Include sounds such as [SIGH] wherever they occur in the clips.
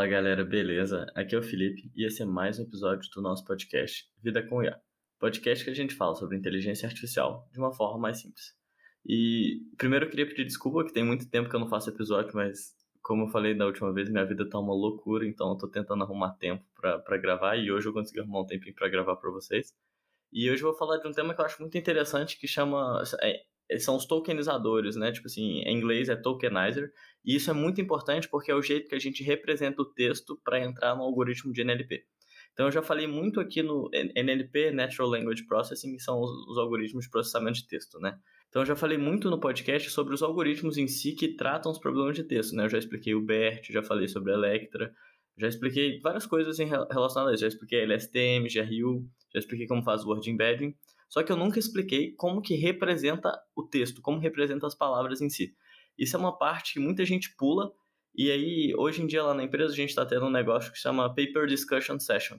Fala galera, beleza? Aqui é o Felipe e esse é mais um episódio do nosso podcast Vida com IA. Podcast que a gente fala sobre inteligência artificial de uma forma mais simples. E primeiro eu queria pedir desculpa que tem muito tempo que eu não faço episódio, mas como eu falei da última vez, minha vida tá uma loucura, então eu tô tentando arrumar tempo para gravar e hoje eu consegui arrumar um tempinho para gravar para vocês. E hoje eu vou falar de um tema que eu acho muito interessante que chama é, são os tokenizadores, né? Tipo assim, em inglês é tokenizer, e isso é muito importante porque é o jeito que a gente representa o texto para entrar no algoritmo de NLP. Então eu já falei muito aqui no NLP, Natural Language Processing, que são os, os algoritmos de processamento de texto, né? Então eu já falei muito no podcast sobre os algoritmos em si que tratam os problemas de texto, né? Eu já expliquei o BERT, já falei sobre a Electra, já expliquei várias coisas em relacionadas a isso, já expliquei LSTM, GRU, já expliquei como faz o word embedding. Só que eu nunca expliquei como que representa o texto, como representa as palavras em si. Isso é uma parte que muita gente pula, e aí, hoje em dia, lá na empresa, a gente está tendo um negócio que chama Paper Discussion Session,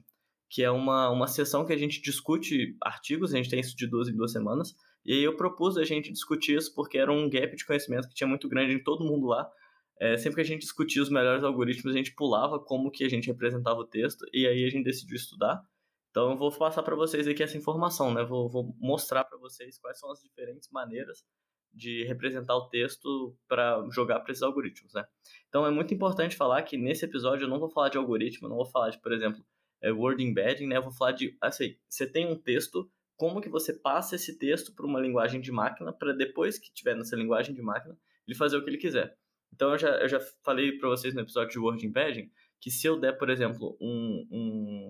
que é uma, uma sessão que a gente discute artigos, a gente tem isso de duas em duas semanas, e aí eu propus a gente discutir isso porque era um gap de conhecimento que tinha muito grande em todo mundo lá. É, sempre que a gente discutia os melhores algoritmos, a gente pulava como que a gente representava o texto, e aí a gente decidiu estudar. Então eu vou passar para vocês aqui essa informação, né? Vou, vou mostrar para vocês quais são as diferentes maneiras de representar o texto para jogar para esses algoritmos, né? Então é muito importante falar que nesse episódio eu não vou falar de algoritmo, não vou falar de, por exemplo, é, word embedding, né? Eu vou falar de, assim, você tem um texto, como que você passa esse texto para uma linguagem de máquina para depois que tiver nessa linguagem de máquina ele fazer o que ele quiser. Então eu já, eu já falei para vocês no episódio de word embedding que se eu der, por exemplo, um, um,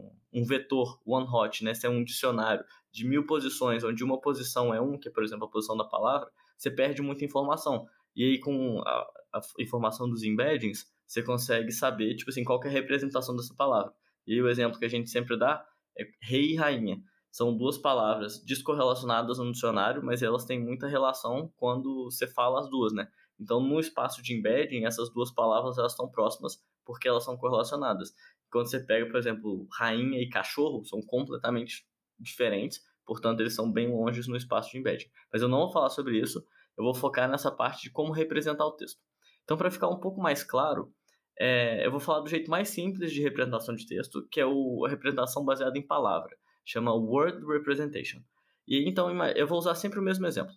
um vetor one hot, né, se é um dicionário de mil posições, onde uma posição é um, que é, por exemplo, a posição da palavra, você perde muita informação. E aí, com a, a informação dos embeddings, você consegue saber, tipo assim, qual é a representação dessa palavra. E aí, o exemplo que a gente sempre dá é rei e rainha. São duas palavras descorrelacionadas no dicionário, mas elas têm muita relação quando você fala as duas, né? Então, no espaço de embedding, essas duas palavras elas estão próximas, porque elas são correlacionadas. Quando você pega, por exemplo, rainha e cachorro, são completamente diferentes, portanto, eles são bem longe no espaço de embedding. Mas eu não vou falar sobre isso, eu vou focar nessa parte de como representar o texto. Então, para ficar um pouco mais claro, é, eu vou falar do jeito mais simples de representação de texto, que é o, a representação baseada em palavra. Chama Word Representation. E então, eu vou usar sempre o mesmo exemplo.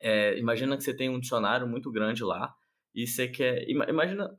É, imagina que você tem um dicionário muito grande lá, e você quer. Imagina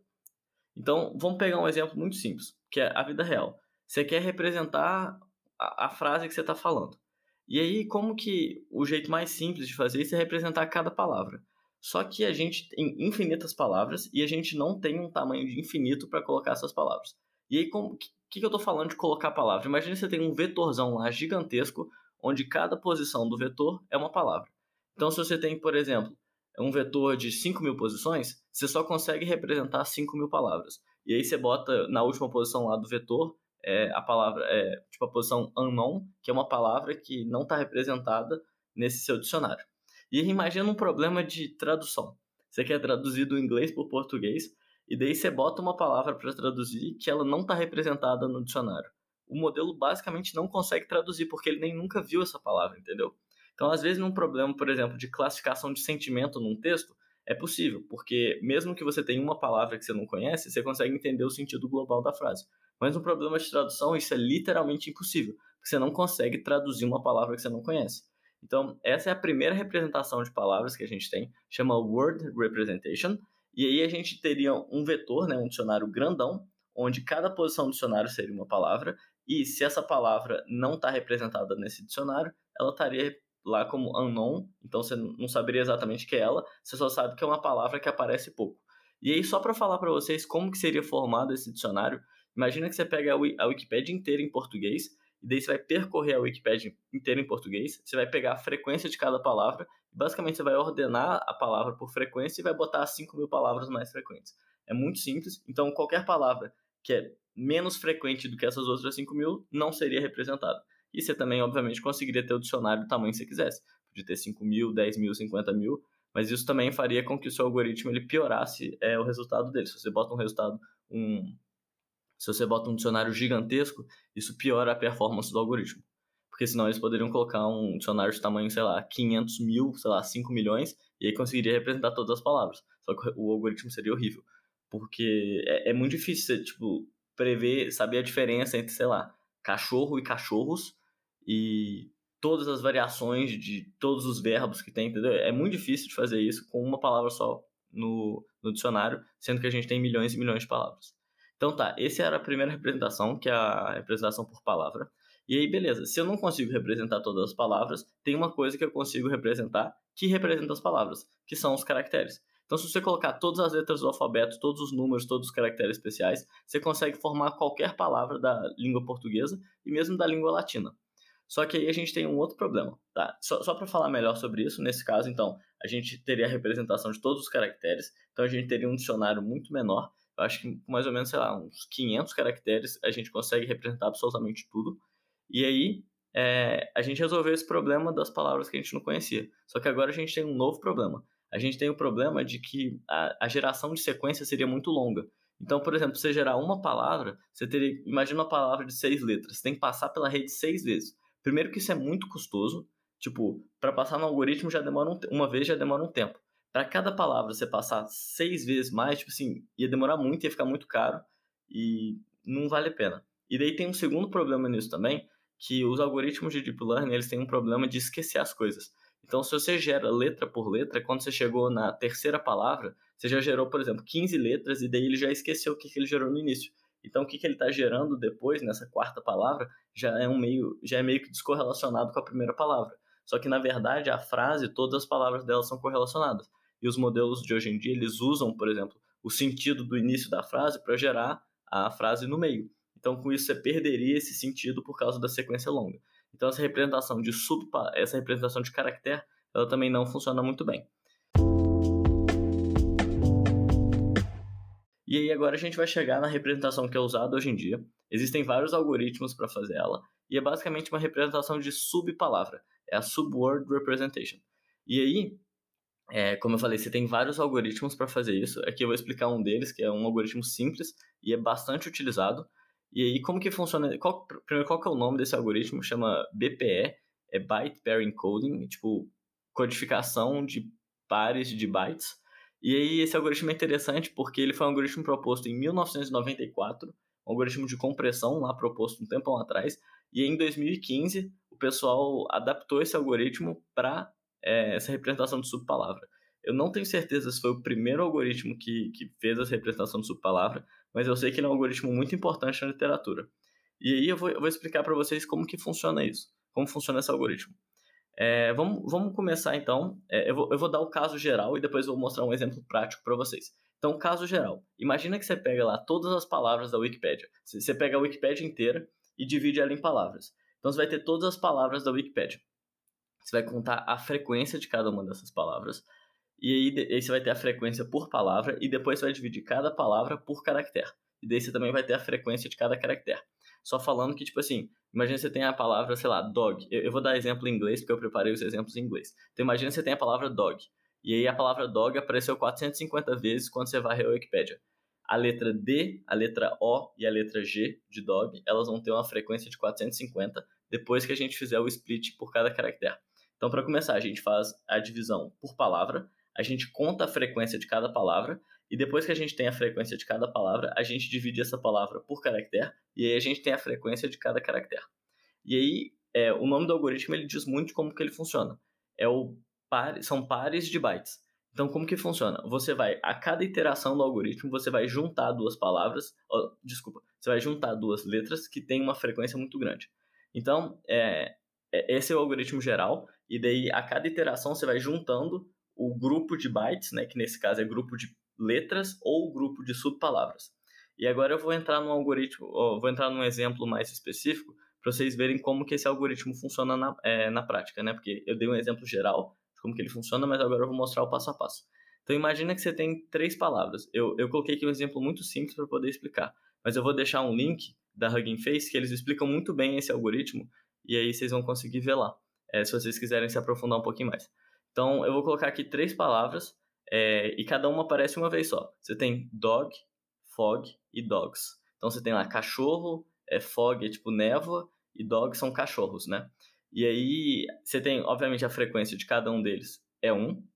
então, vamos pegar um exemplo muito simples, que é a vida real. Você quer representar a, a frase que você está falando. E aí, como que o jeito mais simples de fazer isso é representar cada palavra? Só que a gente tem infinitas palavras e a gente não tem um tamanho de infinito para colocar essas palavras. E aí, o que, que eu estou falando de colocar palavra? Imagina você tem um vetorzão lá gigantesco, onde cada posição do vetor é uma palavra. Então, se você tem, por exemplo, um vetor de 5 mil posições, você só consegue representar 5 mil palavras. E aí você bota na última posição lá do vetor é, a palavra, é, tipo a posição unknown, que é uma palavra que não está representada nesse seu dicionário. E imagina um problema de tradução. Você quer traduzir do inglês para o português, e daí você bota uma palavra para traduzir que ela não está representada no dicionário. O modelo basicamente não consegue traduzir, porque ele nem nunca viu essa palavra, entendeu? Então, às vezes, num problema, por exemplo, de classificação de sentimento num texto, é possível, porque mesmo que você tenha uma palavra que você não conhece, você consegue entender o sentido global da frase. Mas no problema de tradução, isso é literalmente impossível, porque você não consegue traduzir uma palavra que você não conhece. Então, essa é a primeira representação de palavras que a gente tem, chama Word Representation, e aí a gente teria um vetor, né, um dicionário grandão, onde cada posição do dicionário seria uma palavra, e se essa palavra não está representada nesse dicionário, ela estaria lá como unknown, então você não saberia exatamente que é ela, você só sabe que é uma palavra que aparece pouco. E aí, só para falar para vocês como que seria formado esse dicionário, imagina que você pega a Wikipédia inteira em português, e daí você vai percorrer a Wikipédia inteira em português, você vai pegar a frequência de cada palavra, e basicamente você vai ordenar a palavra por frequência e vai botar as 5 mil palavras mais frequentes. É muito simples, então qualquer palavra que é menos frequente do que essas outras 5 mil não seria representada. E você também, obviamente, conseguiria ter o dicionário do tamanho que você quisesse. Podia ter 5 mil, 10 mil, 50 mil, mas isso também faria com que o seu algoritmo ele piorasse é, o resultado dele. Se você bota um resultado, um, se você bota um dicionário gigantesco, isso piora a performance do algoritmo. Porque senão eles poderiam colocar um dicionário de tamanho, sei lá, 500 mil, sei lá, 5 milhões, e aí conseguiria representar todas as palavras. Só que o algoritmo seria horrível. porque é, é muito difícil você, tipo, prever, saber a diferença entre, sei lá, cachorro e cachorros e todas as variações de todos os verbos que tem, entendeu? É muito difícil de fazer isso com uma palavra só no, no dicionário, sendo que a gente tem milhões e milhões de palavras. Então tá, essa era a primeira representação, que é a representação por palavra. E aí, beleza, se eu não consigo representar todas as palavras, tem uma coisa que eu consigo representar que representa as palavras, que são os caracteres. Então, se você colocar todas as letras do alfabeto, todos os números, todos os caracteres especiais, você consegue formar qualquer palavra da língua portuguesa e mesmo da língua latina. Só que aí a gente tem um outro problema, tá? Só, só para falar melhor sobre isso, nesse caso, então, a gente teria a representação de todos os caracteres, então a gente teria um dicionário muito menor. Eu acho que mais ou menos, sei lá, uns 500 caracteres a gente consegue representar absolutamente tudo. E aí, é, a gente resolveu esse problema das palavras que a gente não conhecia. Só que agora a gente tem um novo problema. A gente tem o problema de que a, a geração de sequência seria muito longa. Então, por exemplo, você gerar uma palavra, você teria. Imagina uma palavra de seis letras. Você tem que passar pela rede seis vezes. Primeiro que isso é muito custoso. Tipo, para passar no algoritmo já demora um, uma vez já demora um tempo. Para cada palavra você passar seis vezes mais, tipo assim, ia demorar muito, ia ficar muito caro e não vale a pena. E daí tem um segundo problema nisso também, que os algoritmos de deep learning eles têm um problema de esquecer as coisas. Então, se você gera letra por letra, quando você chegou na terceira palavra, você já gerou, por exemplo, 15 letras e daí ele já esqueceu o que, ele gerou no início. Então, o que, que ele está gerando depois, nessa quarta palavra, já é, um meio, já é meio que descorrelacionado com a primeira palavra. Só que, na verdade, a frase, todas as palavras dela são correlacionadas. E os modelos de hoje em dia, eles usam, por exemplo, o sentido do início da frase para gerar a frase no meio. Então, com isso, você perderia esse sentido por causa da sequência longa. Então, essa representação de sub, essa representação de caractere, ela também não funciona muito bem. E aí agora a gente vai chegar na representação que é usada hoje em dia. Existem vários algoritmos para fazer ela, e é basicamente uma representação de subpalavra, é a subword representation. E aí, é, como eu falei, você tem vários algoritmos para fazer isso. Aqui eu vou explicar um deles, que é um algoritmo simples e é bastante utilizado. E aí, como que funciona? Qual, primeiro, qual que é o nome desse algoritmo? Chama BPE, é Byte Pair Encoding, tipo, codificação de pares de bytes. E aí esse algoritmo é interessante porque ele foi um algoritmo proposto em 1994, um algoritmo de compressão lá proposto um tempão atrás, e em 2015 o pessoal adaptou esse algoritmo para é, essa representação de subpalavra. Eu não tenho certeza se foi o primeiro algoritmo que, que fez essa representação de subpalavra, mas eu sei que ele é um algoritmo muito importante na literatura. E aí eu vou, eu vou explicar para vocês como que funciona isso, como funciona esse algoritmo. É, vamos, vamos começar então. É, eu, vou, eu vou dar o caso geral e depois vou mostrar um exemplo prático para vocês. Então, caso geral. Imagina que você pega lá todas as palavras da Wikipédia. Você pega a Wikipédia inteira e divide ela em palavras. Então, você vai ter todas as palavras da Wikipédia. Você vai contar a frequência de cada uma dessas palavras. E aí, aí você vai ter a frequência por palavra e depois você vai dividir cada palavra por caractere. E daí você também vai ter a frequência de cada caractere. Só falando que, tipo assim, imagina você tem a palavra, sei lá, dog. Eu, eu vou dar exemplo em inglês, porque eu preparei os exemplos em inglês. Então imagina você tem a palavra dog. E aí a palavra dog apareceu 450 vezes quando você varreu a Wikipedia. A letra D, a letra O e a letra G de dog, elas vão ter uma frequência de 450 depois que a gente fizer o split por cada caractere. Então, para começar, a gente faz a divisão por palavra, a gente conta a frequência de cada palavra e depois que a gente tem a frequência de cada palavra, a gente divide essa palavra por caractere e aí a gente tem a frequência de cada caractere. E aí, é, o nome do algoritmo ele diz muito como que ele funciona. É o par, são pares de bytes. Então, como que funciona? Você vai, a cada iteração do algoritmo, você vai juntar duas palavras, desculpa, você vai juntar duas letras que têm uma frequência muito grande. Então, é, é, esse é o algoritmo geral, e daí a cada iteração você vai juntando o grupo de bytes, né, que nesse caso é grupo de letras ou grupo de subpalavras. E agora eu vou entrar num algoritmo, vou entrar num exemplo mais específico para vocês verem como que esse algoritmo funciona na, é, na prática, né? Porque eu dei um exemplo geral de como que ele funciona, mas agora eu vou mostrar o passo a passo. Então imagina que você tem três palavras. Eu, eu coloquei aqui um exemplo muito simples para poder explicar, mas eu vou deixar um link da Hugging Face que eles explicam muito bem esse algoritmo e aí vocês vão conseguir ver lá, é, se vocês quiserem se aprofundar um pouquinho mais. Então eu vou colocar aqui três palavras é, e cada uma aparece uma vez só. Você tem dog, fog e dogs. Então você tem lá cachorro, é, fog é tipo névoa e dogs são cachorros, né? E aí você tem, obviamente, a frequência de cada um deles é 1. Um,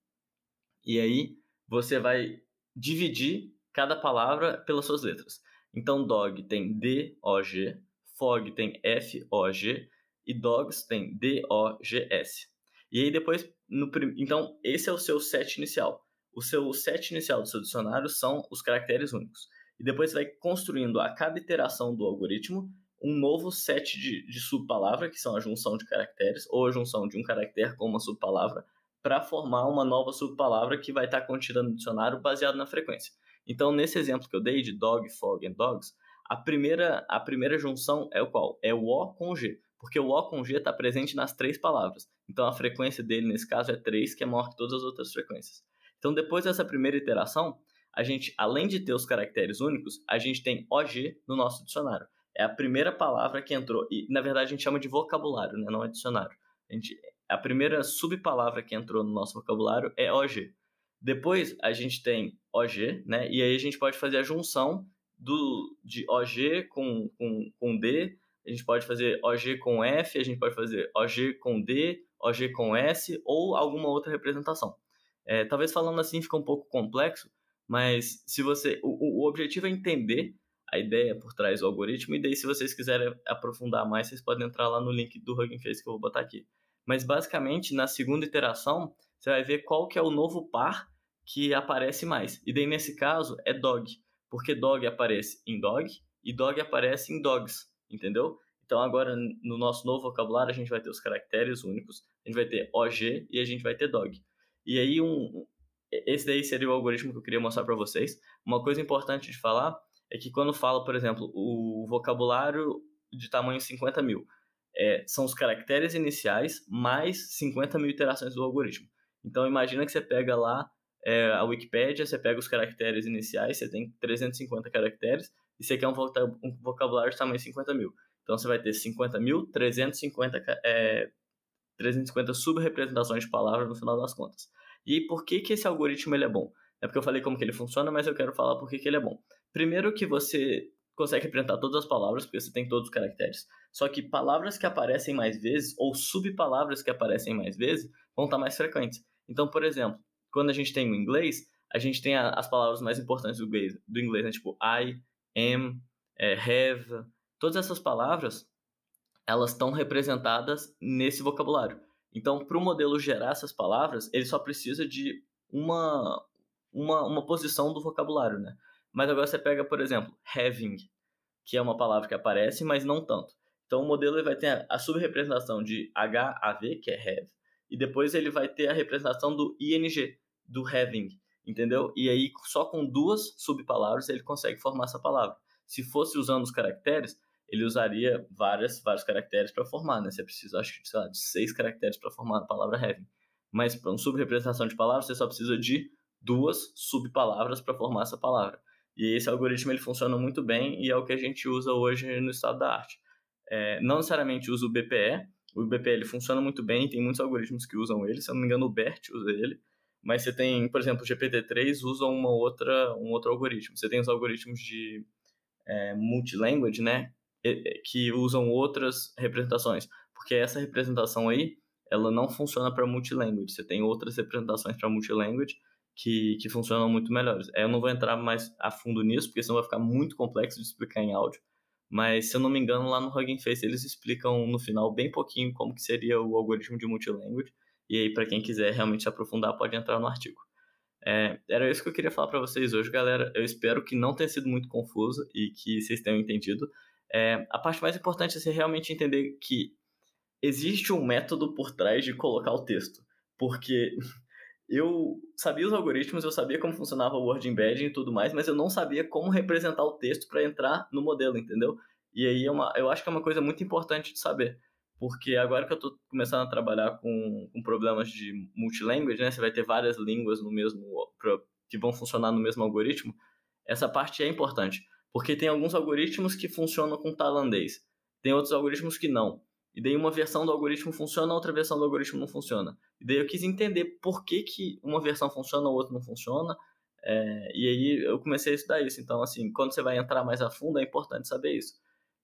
e aí você vai dividir cada palavra pelas suas letras. Então, dog tem D-O-G, fog tem F-O-G e dogs tem D-O-G-S. E aí depois, no, então, esse é o seu set inicial. O seu set inicial do seu dicionário são os caracteres únicos. E depois você vai construindo a cada iteração do algoritmo um novo set de, de subpalavra, que são a junção de caracteres, ou a junção de um caractere com uma subpalavra, para formar uma nova subpalavra que vai estar contida no dicionário baseado na frequência. Então, nesse exemplo que eu dei de dog, fog and dogs, a primeira, a primeira junção é o qual? É o O com G, porque o O com G está presente nas três palavras. Então, a frequência dele, nesse caso, é 3, que é maior que todas as outras frequências. Então, depois dessa primeira iteração, a gente, além de ter os caracteres únicos, a gente tem OG no nosso dicionário. É a primeira palavra que entrou, e na verdade a gente chama de vocabulário, né? não é dicionário. A, gente, a primeira subpalavra que entrou no nosso vocabulário é OG. Depois a gente tem OG, né? E aí a gente pode fazer a junção do, de OG com, com, com D, a gente pode fazer OG com F, a gente pode fazer OG com D, OG com S ou alguma outra representação. É, talvez falando assim fica um pouco complexo, mas se você o, o objetivo é entender a ideia por trás do algoritmo, e daí se vocês quiserem aprofundar mais, vocês podem entrar lá no link do Hugging Face que eu vou botar aqui. Mas basicamente, na segunda iteração, você vai ver qual que é o novo par que aparece mais. E daí nesse caso é dog, porque dog aparece em dog e dog aparece em dogs, entendeu? Então agora no nosso novo vocabulário a gente vai ter os caracteres únicos, a gente vai ter OG e a gente vai ter dog. E aí um esse daí seria o algoritmo que eu queria mostrar para vocês. Uma coisa importante de falar é que quando fala, por exemplo, o vocabulário de tamanho 50 mil, é, são os caracteres iniciais mais 50 mil iterações do algoritmo. Então imagina que você pega lá é, a Wikipédia, você pega os caracteres iniciais, você tem 350 caracteres, e você quer um vocabulário de tamanho 50 mil. Então você vai ter 50 mil, 350, é, 350 subrepresentações de palavras no final das contas. E por que, que esse algoritmo ele é bom? É porque eu falei como que ele funciona, mas eu quero falar por que, que ele é bom. Primeiro que você consegue representar todas as palavras, porque você tem todos os caracteres. Só que palavras que aparecem mais vezes, ou subpalavras que aparecem mais vezes, vão estar mais frequentes. Então, por exemplo, quando a gente tem o inglês, a gente tem a, as palavras mais importantes do inglês, do inglês né? tipo I, am, é, have. Todas essas palavras, elas estão representadas nesse vocabulário. Então, para o modelo gerar essas palavras, ele só precisa de uma, uma, uma posição do vocabulário, né? Mas agora você pega, por exemplo, having, que é uma palavra que aparece, mas não tanto. Então o modelo vai ter a, subrepresentação de HAV, que é have, e depois ele vai ter a representação do ING, do having, entendeu? E aí só com duas subpalavras ele consegue formar essa palavra. Se fosse usando os caracteres, ele usaria várias, vários caracteres para formar, né? Você precisa, acho que, sei lá, de seis caracteres para formar a palavra having. Mas para uma subrepresentação de palavras, você só precisa de duas subpalavras para formar essa palavra. E esse algoritmo ele funciona muito bem e é o que a gente usa hoje no estado da arte. É, não necessariamente usa o BPE, o BPE ele funciona muito bem, tem muitos algoritmos que usam ele, se eu não me engano o BERT usa ele, mas você tem, por exemplo, o GPT-3 usa uma outra, um outro algoritmo. Você tem os algoritmos de é, multilanguage, né, que usam outras representações, porque essa representação aí, ela não funciona para multilanguage. Você tem outras representações para multilanguage que, que funcionam muito melhores. Eu não vou entrar mais a fundo nisso, porque senão vai ficar muito complexo de explicar em áudio. Mas, se eu não me engano, lá no Hugging Face eles explicam no final bem pouquinho como que seria o algoritmo de multilanguage. E aí, para quem quiser realmente se aprofundar, pode entrar no artigo. É, era isso que eu queria falar para vocês hoje, galera. Eu espero que não tenha sido muito confuso e que vocês tenham entendido. É, a parte mais importante é você realmente entender que existe um método por trás de colocar o texto. Porque [LAUGHS] eu sabia os algoritmos, eu sabia como funcionava o word embedding e tudo mais, mas eu não sabia como representar o texto para entrar no modelo, entendeu? E aí é uma, eu acho que é uma coisa muito importante de saber, porque agora que eu estou começando a trabalhar com, com problemas de multilanguage, né, você vai ter várias línguas no mesmo que vão funcionar no mesmo algoritmo, essa parte é importante, porque tem alguns algoritmos que funcionam com tailandês, tem outros algoritmos que não. E daí uma versão do algoritmo funciona, outra versão do algoritmo não funciona. E daí eu quis entender por que, que uma versão funciona, a outra não funciona. É, e aí eu comecei a estudar isso. Então, assim, quando você vai entrar mais a fundo, é importante saber isso.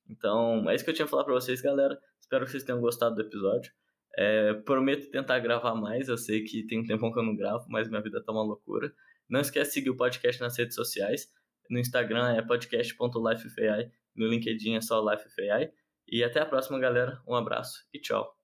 Então, é isso que eu tinha que falar para vocês, galera. Espero que vocês tenham gostado do episódio. É, prometo tentar gravar mais. Eu sei que tem um tempão que eu não gravo, mas minha vida tá uma loucura. Não esquece de seguir o podcast nas redes sociais. No Instagram é podcast.lifefai. No LinkedIn é só lifefai. E até a próxima, galera. Um abraço e tchau.